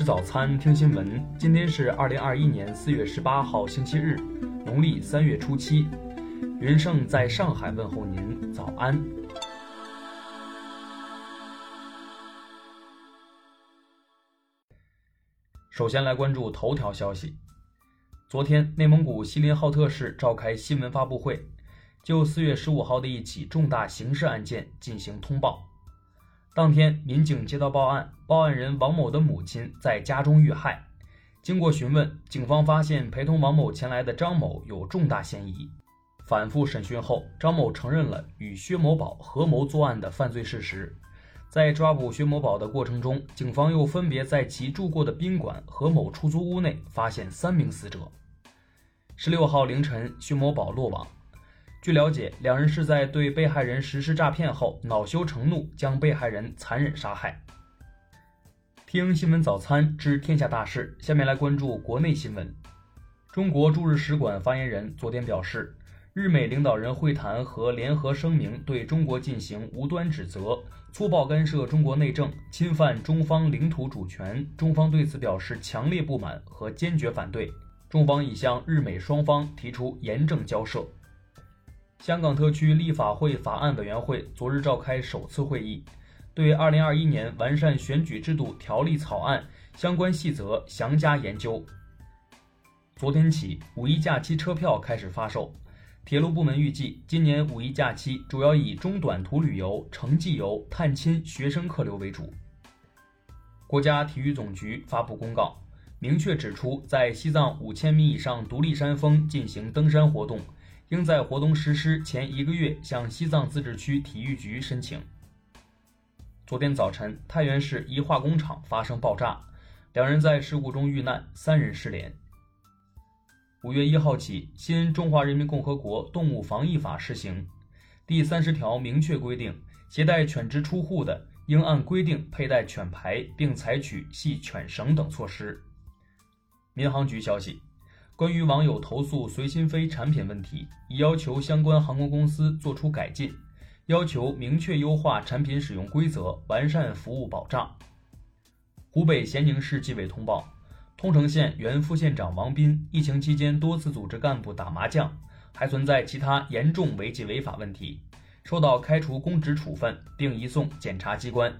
吃早餐，听新闻。今天是二零二一年四月十八号，星期日，农历三月初七。云盛在上海问候您，早安。首先来关注头条消息。昨天，内蒙古锡林浩特市召开新闻发布会，就四月十五号的一起重大刑事案件进行通报。当天，民警接到报案，报案人王某的母亲在家中遇害。经过询问，警方发现陪同王某前来的张某有重大嫌疑。反复审讯后，张某承认了与薛某宝合谋作案的犯罪事实。在抓捕薛某宝的过程中，警方又分别在其住过的宾馆和某出租屋内发现三名死者。十六号凌晨，薛某宝落网。据了解，两人是在对被害人实施诈骗后，恼羞成怒，将被害人残忍杀害。听新闻早餐知天下大事，下面来关注国内新闻。中国驻日使馆发言人昨天表示，日美领导人会谈和联合声明对中国进行无端指责，粗暴干涉中国内政，侵犯中方领土主权，中方对此表示强烈不满和坚决反对。中方已向日美双方提出严正交涉。香港特区立法会法案委员会昨日召开首次会议，对《二零二一年完善选举制度条例》草案相关细则详加研究。昨天起，五一假期车票开始发售。铁路部门预计，今年五一假期主要以中短途旅游、城际游、探亲、学生客流为主。国家体育总局发布公告。明确指出，在西藏五千米以上独立山峰进行登山活动，应在活动实施前一个月向西藏自治区体育局申请。昨天早晨，太原市一化工厂发生爆炸，两人在事故中遇难，三人失联。五月一号起，新《中华人民共和国动物防疫法》施行，第三十条明确规定，携带犬只出户的，应按规定佩戴犬牌，并采取系犬绳等措施。民航局消息，关于网友投诉随心飞产品问题，已要求相关航空公司作出改进，要求明确优化产品使用规则，完善服务保障。湖北咸宁市纪委通报，通城县原副县长王斌疫情期间多次组织干部打麻将，还存在其他严重违纪违法问题，受到开除公职处分，并移送检察机关。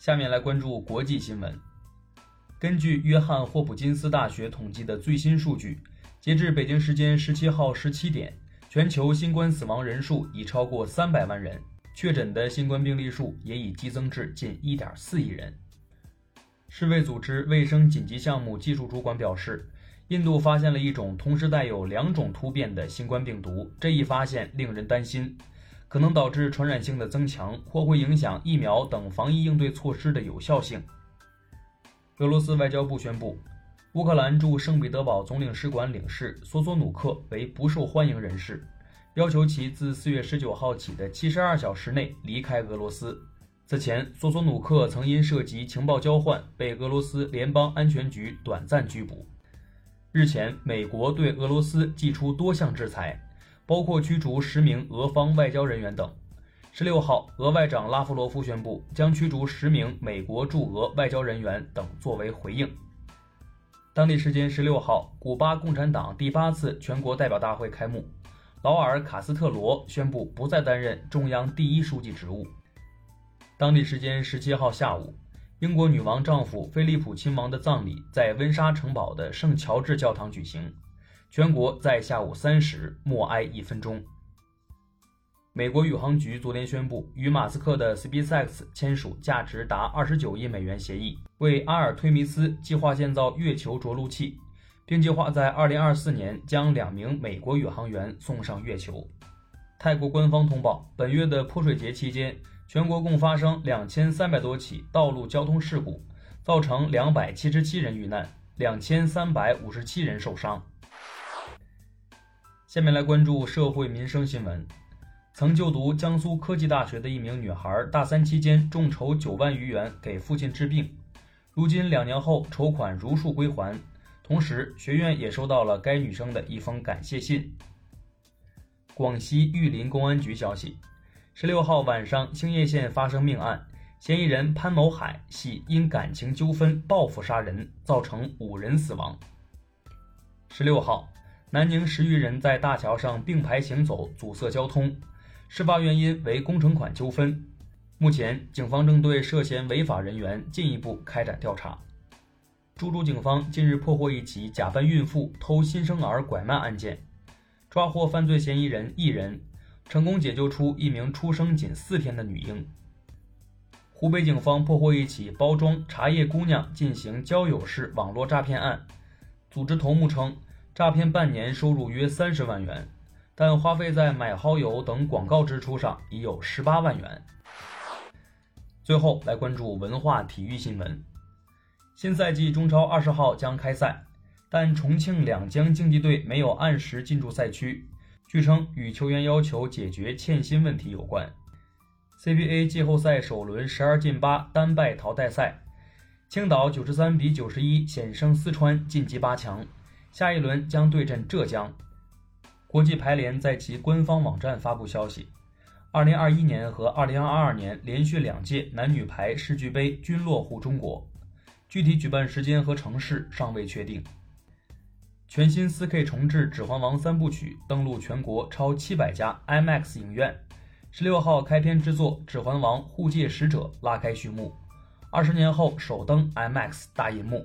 下面来关注国际新闻。根据约翰霍普金斯大学统计的最新数据，截至北京时间十七号十七点，全球新冠死亡人数已超过三百万人，确诊的新冠病例数也已激增至近一点四亿人。世卫组织卫生紧急项目技术主管表示，印度发现了一种同时带有两种突变的新冠病毒，这一发现令人担心，可能导致传染性的增强，或会影响疫苗等防疫应对措施的有效性。俄罗斯外交部宣布，乌克兰驻圣彼得堡总领事馆领事索索努克为不受欢迎人士，要求其自四月十九号起的七十二小时内离开俄罗斯。此前，索索努克曾因涉及情报交换被俄罗斯联邦安全局短暂拘捕。日前，美国对俄罗斯寄出多项制裁，包括驱逐十名俄方外交人员等。十六号，俄外长拉夫罗夫宣布将驱逐十名美国驻俄外交人员等作为回应。当地时间十六号，古巴共产党第八次全国代表大会开幕，劳尔·卡斯特罗宣布不再担任中央第一书记职务。当地时间十七号下午，英国女王丈夫菲利普亲王的葬礼在温莎城堡的圣乔治教堂举行，全国在下午三时默哀一分钟。美国宇航局昨天宣布，与马斯克的 SpaceX 签署价值达二十九亿美元协议，为阿尔忒弥斯计划建造月球着陆器，并计划在二零二四年将两名美国宇航员送上月球。泰国官方通报，本月的泼水节期间，全国共发生两千三百多起道路交通事故，造成两百七十七人遇难，两千三百五十七人受伤。下面来关注社会民生新闻。曾就读江苏科技大学的一名女孩，大三期间众筹九万余元给父亲治病，如今两年后筹款如数归还，同时学院也收到了该女生的一封感谢信。广西玉林公安局消息，十六号晚上兴业县发生命案，嫌疑人潘某海系因感情纠纷报复杀人，造成五人死亡。十六号，南宁十余人在大桥上并排行走，阻塞交通，事发原因为工程款纠纷。目前，警方正对涉嫌违法人员进一步开展调查。株洲警方近日破获一起假扮孕妇偷新生儿拐卖案件，抓获犯罪嫌疑人一人，成功解救出一名出生仅四天的女婴。湖北警方破获一起包装茶叶姑娘进行交友式网络诈骗案，组织头目称诈骗半年收入约三十万元，但花费在买蚝油等广告支出上已有十八万元。最后来关注文化体育新闻。新赛季中超二十号将开赛，但重庆两江竞技队没有按时进驻赛区，据称与球员要求解决欠薪问题有关。CBA 季后赛首轮十二进八单败淘汰赛，青岛九十三比九十一险胜四川晋级八强，下一轮将对阵浙江。国际排联在其官方网站发布消息，二零二一年和二零二二年连续两届男女排世俱杯均落户中国。具体举办时间和城市尚未确定。全新 4K 重制《指环王》三部曲登陆全国超七百家 IMAX 影院，十六号开篇之作《指环王：护戒使者》拉开序幕，二十年后首登 IMAX 大银幕。